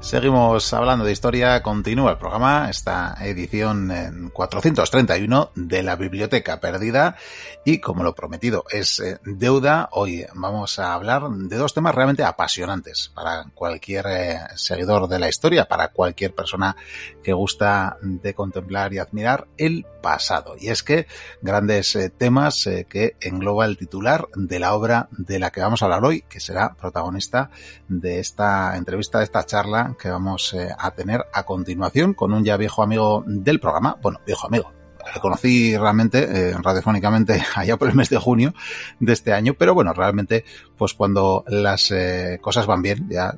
Seguimos hablando de historia, continúa el programa, esta edición en 431 de la Biblioteca Perdida y como lo prometido es eh, deuda, hoy vamos a hablar de dos temas realmente apasionantes para cualquier eh, seguidor de la historia, para cualquier persona que gusta de contemplar y admirar el pasado. Y es que grandes eh, temas que engloba el titular de la obra de la que vamos a hablar hoy, que será protagonista de esta entrevista, de esta charla que vamos eh, a tener a continuación con un ya viejo amigo del programa, bueno, viejo amigo, le conocí realmente eh, radiofónicamente allá por el mes de junio de este año, pero bueno, realmente pues cuando las eh, cosas van bien, ya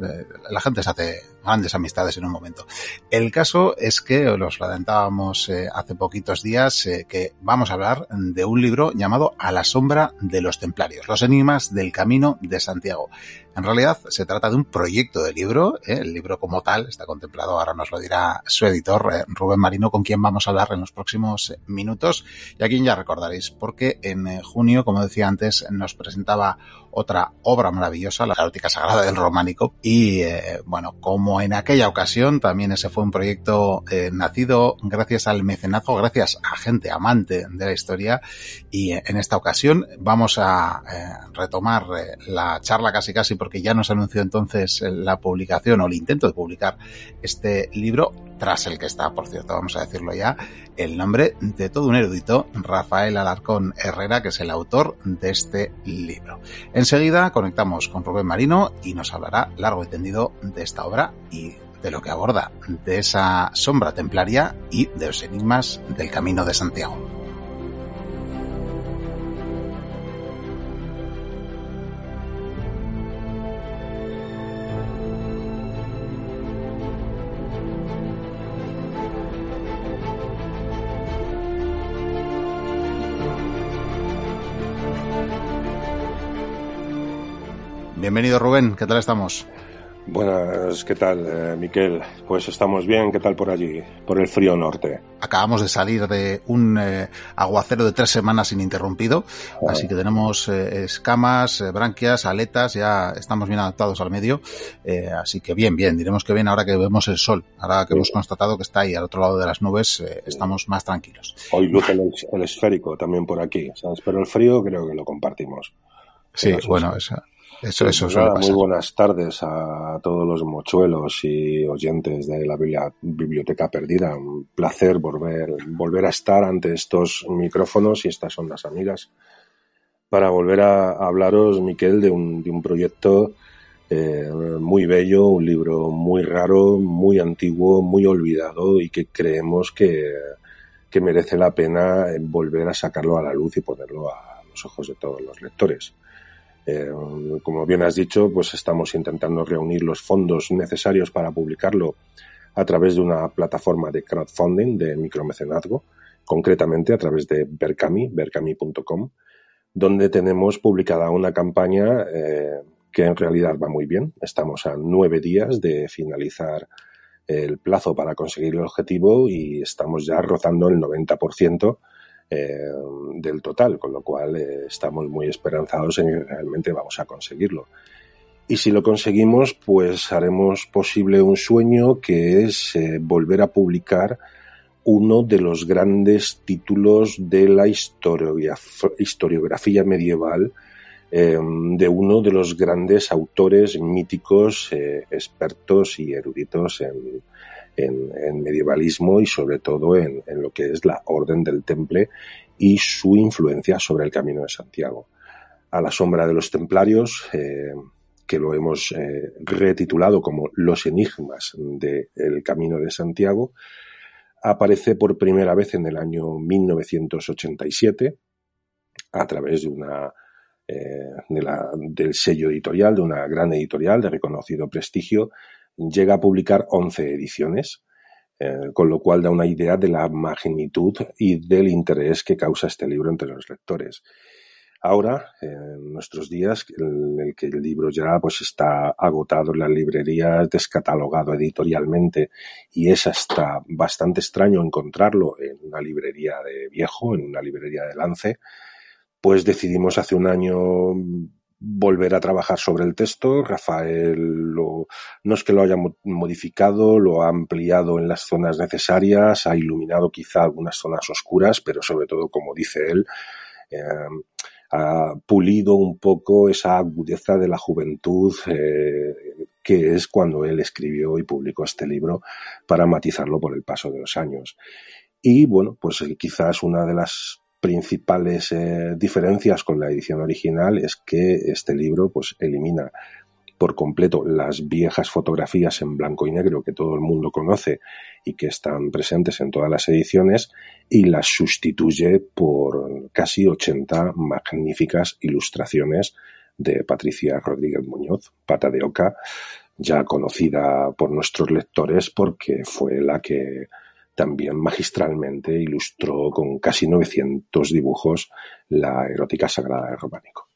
la gente se hace grandes amistades en un momento. El caso es que los adelantábamos hace poquitos días que vamos a hablar de un libro llamado A la sombra de los templarios, los enigmas del camino de Santiago. En realidad se trata de un proyecto de libro, ¿eh? el libro como tal está contemplado, ahora nos lo dirá su editor eh, Rubén Marino, con quien vamos a hablar en los próximos minutos y a quien ya recordaréis, porque en eh, junio, como decía antes, nos presentaba otra obra maravillosa, la Carótica Sagrada del Románico. Y eh, bueno, como en aquella ocasión, también ese fue un proyecto eh, nacido gracias al mecenazgo, gracias a gente amante de la historia. Y eh, en esta ocasión vamos a retomar la charla casi casi porque ya nos anunció entonces la publicación o el intento de publicar este libro tras el que está, por cierto, vamos a decirlo ya, el nombre de todo un erudito, Rafael Alarcón Herrera, que es el autor de este libro. Enseguida conectamos con Rubén Marino y nos hablará largo y tendido de esta obra y de lo que aborda, de esa sombra templaria y de los enigmas del Camino de Santiago. Bienvenido Rubén, ¿qué tal estamos? Buenas, ¿qué tal, eh, Miquel? Pues estamos bien, ¿qué tal por allí? Por el frío norte. Acabamos de salir de un eh, aguacero de tres semanas ininterrumpido, Ah. así que tenemos eh, escamas, eh, branquias, aletas, ya estamos bien adaptados al medio, así que bien, bien, diremos que bien ahora que vemos el sol, ahora que Sí. hemos constatado que está ahí al otro lado de las nubes, estamos más tranquilos. Hoy luce el, el esférico también por aquí, ¿sabes? Pero el frío creo que lo compartimos. Sí, bueno, sí. Eso, eso, Pues nada, muy buenas tardes a todos los mochuelos y oyentes de la Biblioteca Perdida. Un placer volver, volver a estar ante estos micrófonos y estas son las amigas para volver a, hablaros, Miquel, de un, de un proyecto eh, muy bello, un libro muy raro, muy antiguo, muy olvidado y que creemos que, que merece la pena eh, volver a sacarlo a la luz y ponerlo a los ojos de todos los lectores. Eh, como bien has dicho, pues estamos intentando reunir los fondos necesarios para publicarlo a través de una plataforma de crowdfunding de micromecenazgo, concretamente a través de Berkami, berkami.com, donde tenemos publicada una campaña eh, que en realidad va muy bien. Estamos a nueve días de finalizar el plazo para conseguir el objetivo y estamos ya rozando el 90% eh, del total, con lo cual eh, estamos muy esperanzados en que realmente vamos a conseguirlo. Y si lo conseguimos, pues haremos posible un sueño que es eh, volver a publicar uno de los grandes títulos de la historiograf- historiografía medieval de uno de los grandes autores míticos, expertos y eruditos en, en- medievalismo y sobre todo en, en lo que es la Orden del Temple y su influencia sobre el Camino de Santiago. A la sombra de los templarios, eh, que lo hemos eh, retitulado como Los enigmas del Camino de Santiago, aparece por primera vez en el año 1987 a través de una eh, del sello editorial, de una gran editorial de reconocido prestigio, llega a publicar 11 ediciones, eh, con lo cual da una idea de la magnitud y del interés que causa este libro entre los lectores. Ahora, en nuestros días, en el que el libro ya pues está agotado en las librerías, descatalogado editorialmente y es hasta bastante extraño encontrarlo en una librería de viejo, en una librería de lance, pues decidimos hace un año volver a trabajar sobre el texto. Rafael lo, no es que lo haya modificado, lo ha ampliado en las zonas necesarias, ha iluminado quizá algunas zonas oscuras, pero sobre todo, como dice él, eh, ha pulido un poco esa agudeza de la juventud eh, que es cuando él escribió y publicó este libro para matizarlo por el paso de los años. Y bueno, pues eh, quizás una de las principales eh, diferencias con la edición original es que este libro pues elimina por completo las viejas fotografías en blanco y negro que todo el mundo conoce y que están presentes en todas las ediciones y las sustituye por casi 80 magníficas ilustraciones de Patricia Rodríguez Muñoz, Pata de Oca, ya conocida por nuestros lectores porque fue la que también magistralmente ilustró con casi 900 dibujos la erótica sagrada de Románico.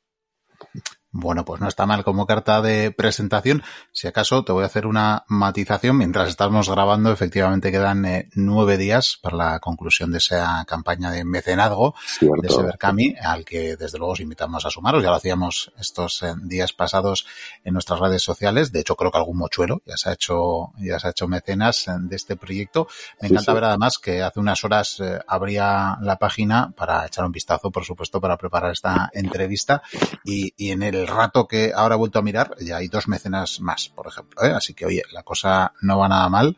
Bueno, pues no está mal como carta de presentación. Si acaso te voy a hacer una matización. Mientras estamos grabando, efectivamente quedan eh, nueve días para la conclusión de esa campaña de mecenazgo de Severcami, al que desde luego os invitamos a sumaros. Ya lo hacíamos estos eh, días pasados en nuestras redes sociales. De hecho, creo que algún mochuelo ya se ha hecho, ya se ha hecho mecenas eh, de este proyecto. Me encanta ver además que hace unas horas abría la página para echar un vistazo, por supuesto, para preparar esta entrevista y, y en el rato que ahora he vuelto a mirar, ya hay dos mecenas más, por ejemplo. ¿eh? Así que, oye, la cosa no va nada mal.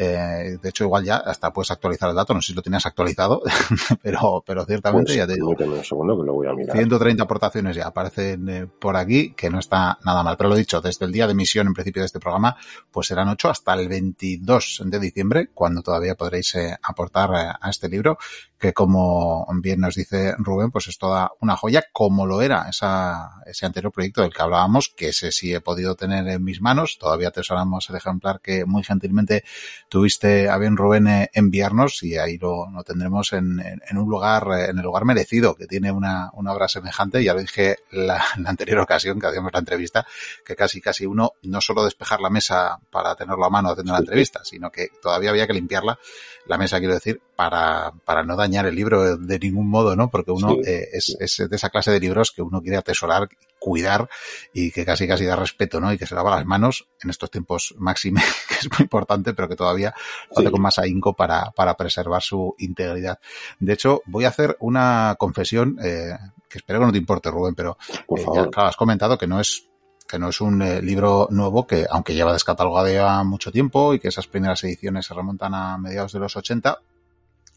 Eh, de hecho, igual ya hasta puedes actualizar el dato. No sé si lo tenías actualizado, pero, pero ciertamente pues ya te digo. Un segundo que lo voy a mirar. 130 aportaciones ya aparecen eh, por aquí, que no está nada mal. Pero lo dicho, desde el día de emisión en principio de este programa, pues serán 8 hasta el 22 de diciembre, cuando todavía podréis eh, aportar a este libro, que como bien nos dice Rubén, pues es toda una joya, como lo era esa, ese anterior proyecto del que hablábamos, que ese sí he podido tener en mis manos. Todavía atesoramos el ejemplar que muy gentilmente tuviste a bien Rubén eh, enviarnos y ahí lo, lo tendremos en, en, un lugar, eh, en el lugar merecido, que tiene una, una obra semejante. Ya lo dije la, la anterior ocasión que hacíamos la entrevista, que casi casi uno no solo despejar la mesa para tenerlo a mano haciendo la entrevista, sino que todavía había que limpiarla, la mesa quiero decir, para, para no dañar el libro de ningún modo, ¿no? Porque uno sí, eh, es, es, de esa clase de libros que uno quiere atesorar, cuidar y que casi casi da respeto, ¿no? Y que se lava las manos en estos tiempos máxime, que es muy importante, pero que todavía lo hace con más ahínco para, para preservar su integridad. De hecho, voy a hacer una confesión, eh, que espero que no te importe, Rubén, pero eh, ya, claro, has comentado que no es que no es un eh, libro nuevo que, aunque lleva descatalogado ya mucho tiempo y que esas primeras ediciones se remontan a mediados de los 80,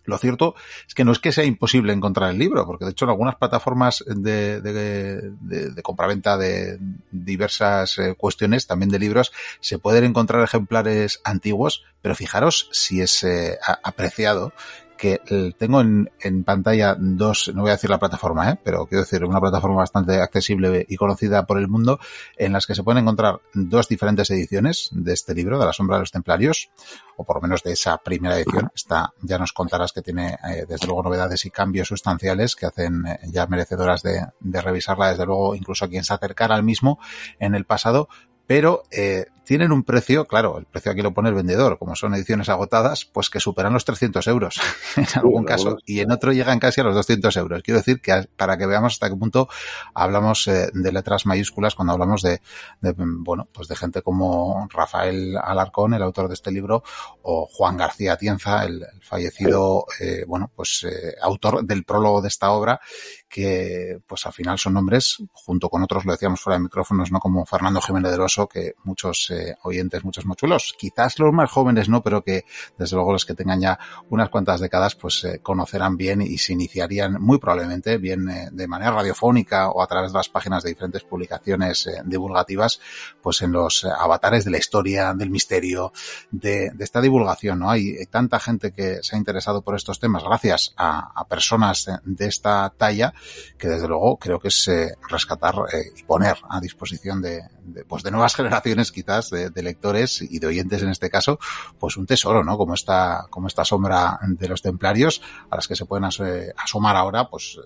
lo cierto es que no es que sea imposible encontrar el libro, porque de hecho en algunas plataformas de, de, de, de compraventa de diversas eh, cuestiones, también de libros, se pueden encontrar ejemplares antiguos, pero fijaros si es eh, apreciado que tengo en, en, pantalla dos, no voy a decir la plataforma, ¿eh? pero quiero decir una plataforma bastante accesible y conocida por el mundo, en las que se pueden encontrar dos diferentes ediciones de este libro, de la sombra de los templarios, o por lo menos de esa primera edición. Esta ya nos contarás que tiene eh, desde luego novedades y cambios sustanciales que hacen eh, ya merecedoras de, de revisarla, desde luego incluso a quien se acercara al mismo en el pasado, pero eh, tienen un precio, claro, el precio aquí lo pone el vendedor, como son ediciones agotadas, pues que superan los 300 euros en algún caso. y en otro llegan casi a los 200 euros. Quiero decir que para que veamos hasta qué punto hablamos eh, de letras mayúsculas cuando hablamos de, de, bueno, pues de gente como Rafael Alarcón, el autor de este libro, o Juan García Tienza, el, el fallecido, eh, bueno, pues eh, autor del prólogo de esta obra, que pues al final son nombres, junto con otros, lo decíamos fuera de micrófonos, no como Fernando Jiménez del Oso, que muchos eh, oyentes, muchos mochuelos, quizás los más jóvenes no, pero que desde luego los que tengan ya unas cuantas décadas, pues eh, conocerán bien y se iniciarían muy probablemente bien eh, de manera radiofónica o a través de las páginas de diferentes publicaciones eh, divulgativas, pues en los avatares de la historia, del misterio, de, esta divulgación, ¿no? Hay, tanta gente que se ha interesado por estos temas gracias a, personas de esta talla que desde luego creo que es rescatar y poner a disposición de, pues de nuevas generaciones quizás de, lectores y de oyentes en este caso, pues un tesoro, ¿no? Como esta, como esta sombra de los templarios a las que se pueden as asomar ahora, pues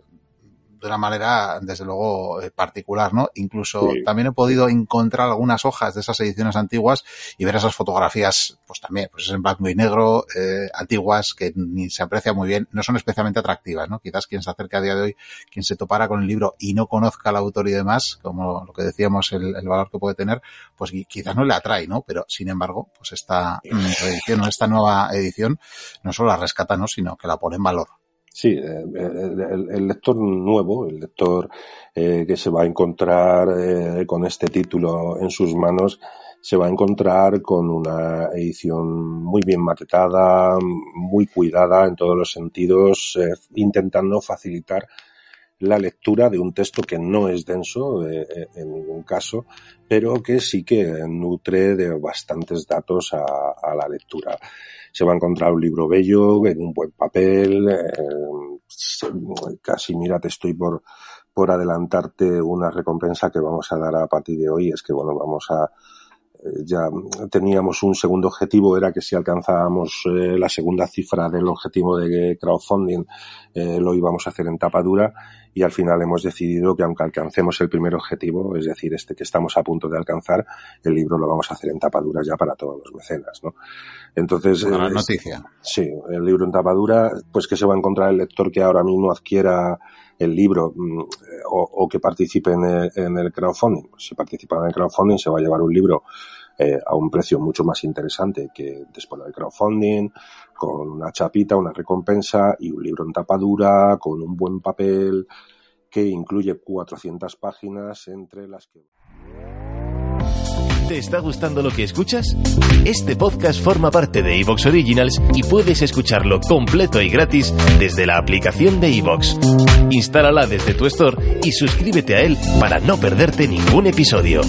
de una manera, desde luego, eh, particular, ¿no? Incluso también he podido encontrar algunas hojas de esas ediciones antiguas y ver esas fotografías, pues también, pues es en blanco y negro, eh, antiguas, que ni se aprecia muy bien, no son especialmente atractivas, ¿no? Quizás quien se acerque a día de hoy, quien se topara con el libro y no conozca al autor y demás, como lo que decíamos, el, el valor que puede tener, pues quizás no le atrae, ¿no? Pero, sin embargo, pues esta edición o esta nueva edición no solo la rescata, ¿no? Sino que la pone en valor. Sí, eh, el, lector nuevo, el lector eh, que se va a encontrar eh, con este título en sus manos, se va a encontrar con una edición muy bien maquetada, muy cuidada en todos los sentidos, intentando facilitar la lectura de un texto que no es denso en ningún caso, pero que sí que nutre de bastantes datos a la lectura. Se va a encontrar un libro bello, en un buen papel, eh, casi mira, te estoy por, por adelantarte una recompensa que vamos a dar a partir de hoy, es que bueno, vamos a, eh, ya teníamos un segundo objetivo, era que si alcanzábamos eh, la segunda cifra del objetivo de crowdfunding, eh, lo íbamos a hacer en tapa dura y al final hemos decidido que aunque alcancemos el primer objetivo, es decir, este que estamos a punto de alcanzar, el libro lo vamos a hacer en tapa dura ya para todos los mecenas, ¿no? Entonces, Buena noticia. Sí, el libro en tapa dura, pues que se va a encontrar el lector que ahora mismo adquiera el libro mm, o, que participe en el, crowdfunding. Si participa en el crowdfunding se va a llevar un libro eh, a un precio mucho más interesante que después del crowdfunding, con una chapita, una recompensa y un libro en tapadura, con un buen papel que incluye 400 páginas entre las que... ¿Te está gustando lo que escuchas? Este podcast forma parte de Evox Originals y puedes escucharlo completo y gratis desde la aplicación de Evox. Instálala desde tu store y suscríbete a él para no perderte ningún episodio.